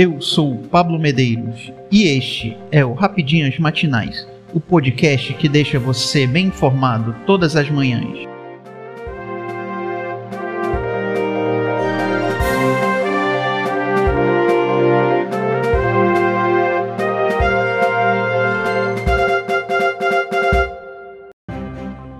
Eu sou Pablo Medeiros e este é o Rapidinhas Matinais, o podcast que deixa você bem informado todas as manhãs.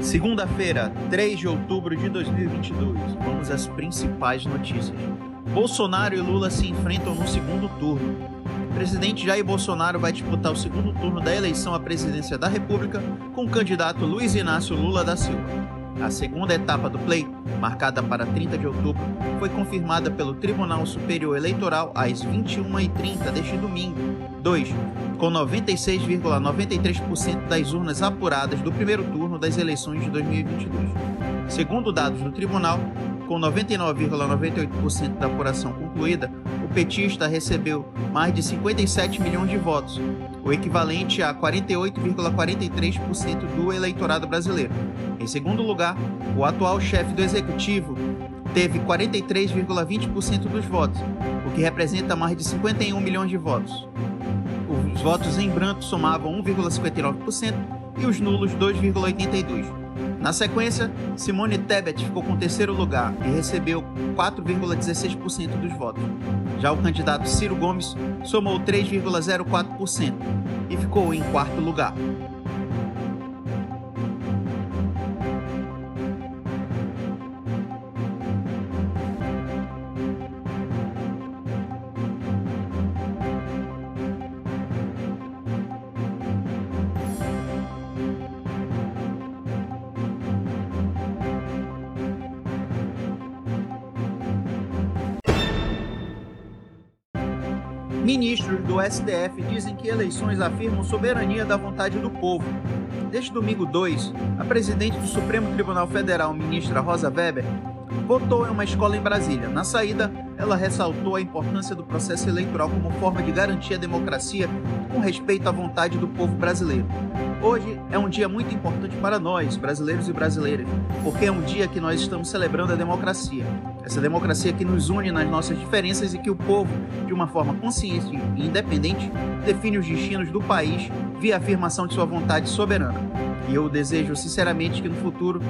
Segunda-feira, 3 de outubro de 2022. Vamos às principais notícias. Bolsonaro e Lula se enfrentam no segundo turno. O presidente Jair Bolsonaro vai disputar o segundo turno da eleição à presidência da República com o candidato Luiz Inácio Lula da Silva. A segunda etapa do pleito, marcada para 30 de outubro, foi confirmada pelo Tribunal Superior Eleitoral às 21h30 deste domingo. 2. Com 96,93% das urnas apuradas do primeiro turno das eleições de 2022. Segundo dados do tribunal, com 99,98% da apuração concluída, o petista recebeu mais de 57 milhões de votos, o equivalente a 48,43% do eleitorado brasileiro. Em segundo lugar, o atual chefe do executivo teve 43,20% dos votos, o que representa mais de 51 milhões de votos. Os votos em branco somavam 1,59% e os nulos 2,82%. Na sequência, Simone Tebet ficou com o terceiro lugar e recebeu 4,16% dos votos. Já o candidato Ciro Gomes somou 3,04% e ficou em quarto lugar. Ministros do STF dizem que eleições afirmam soberania da vontade do povo. Desde domingo 2, a presidente do Supremo Tribunal Federal, ministra Rosa Weber, votou em uma escola em Brasília. Na saída, ela ressaltou a importância do processo eleitoral como forma de garantir a democracia com respeito à vontade do povo brasileiro. Hoje é um dia muito importante para nós, brasileiros e brasileiras, porque é um dia que nós estamos celebrando a democracia. Essa democracia que nos une nas nossas diferenças e que o povo, de uma forma consciente e independente, define os destinos do país via afirmação de sua vontade soberana. E eu desejo sinceramente que no futuro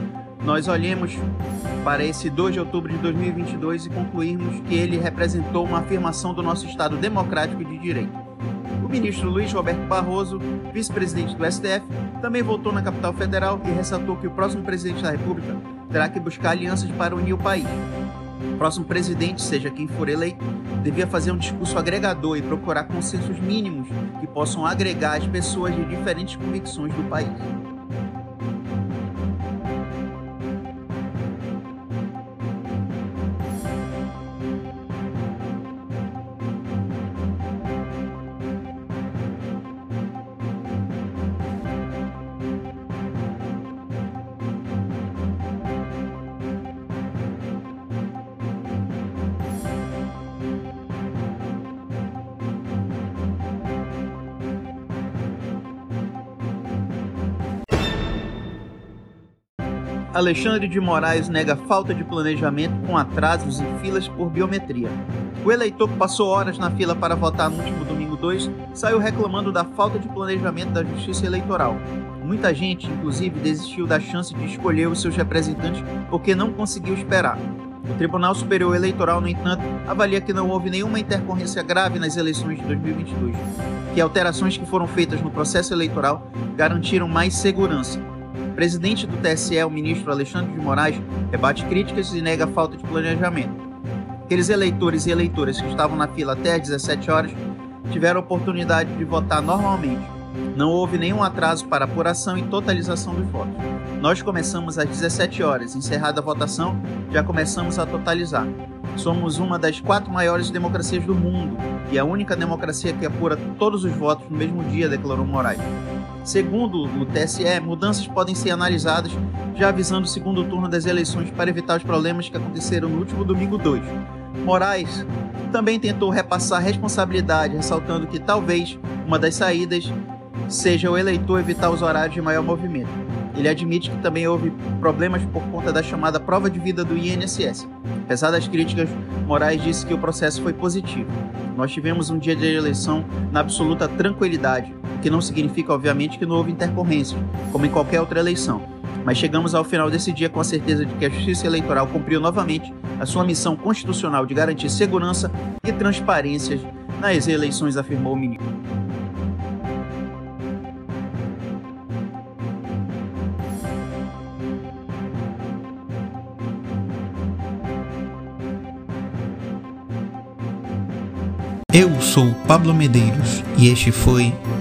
nós olhemos para esse 2 de outubro de 2022 e concluirmos que ele representou uma afirmação do nosso Estado democrático de direito. O ministro Luiz Roberto Barroso, vice-presidente do STF, também voltou na capital federal e ressaltou que o próximo presidente da República terá que buscar alianças para unir o país. O próximo presidente, seja quem for eleito, devia fazer um discurso agregador e procurar consensos mínimos que possam agregar as pessoas de diferentes convicções do país. Alexandre de Moraes nega falta de planejamento com atrasos em filas por biometria. O eleitor que passou horas na fila para votar no último domingo 2 saiu reclamando da falta de planejamento da Justiça Eleitoral. Muita gente, inclusive, desistiu da chance de escolher os seus representantes porque não conseguiu esperar. O Tribunal Superior Eleitoral, no entanto, avalia que não houve nenhuma intercorrência grave nas eleições de 2022, que alterações que foram feitas no processo eleitoral garantiram mais segurança presidente do TSE, o ministro Alexandre de Moraes, rebate críticas e nega a falta de planejamento. Aqueles eleitores e eleitoras que estavam na fila até às 17 horas tiveram a oportunidade de votar normalmente. Não houve nenhum atraso para apuração e totalização dos votos. Nós começamos às 17 horas, encerrada a votação, já começamos a totalizar. Somos uma das quatro maiores democracias do mundo e a única democracia que apura todos os votos no mesmo dia, declarou Moraes. Segundo o TSE, mudanças podem ser analisadas já avisando o segundo turno das eleições para evitar os problemas que aconteceram no último domingo 2. Moraes também tentou repassar responsabilidade, ressaltando que talvez uma das saídas seja o eleitor evitar os horários de maior movimento. Ele admite que também houve problemas por conta da chamada prova de vida do INSS. Apesar das críticas, Moraes disse que o processo foi positivo. Nós tivemos um dia de eleição na absoluta tranquilidade, que não significa, obviamente, que não houve intercorrência, como em qualquer outra eleição. Mas chegamos ao final desse dia com a certeza de que a Justiça Eleitoral cumpriu novamente a sua missão constitucional de garantir segurança e transparência nas eleições, afirmou o ministro. Eu sou Pablo Medeiros e este foi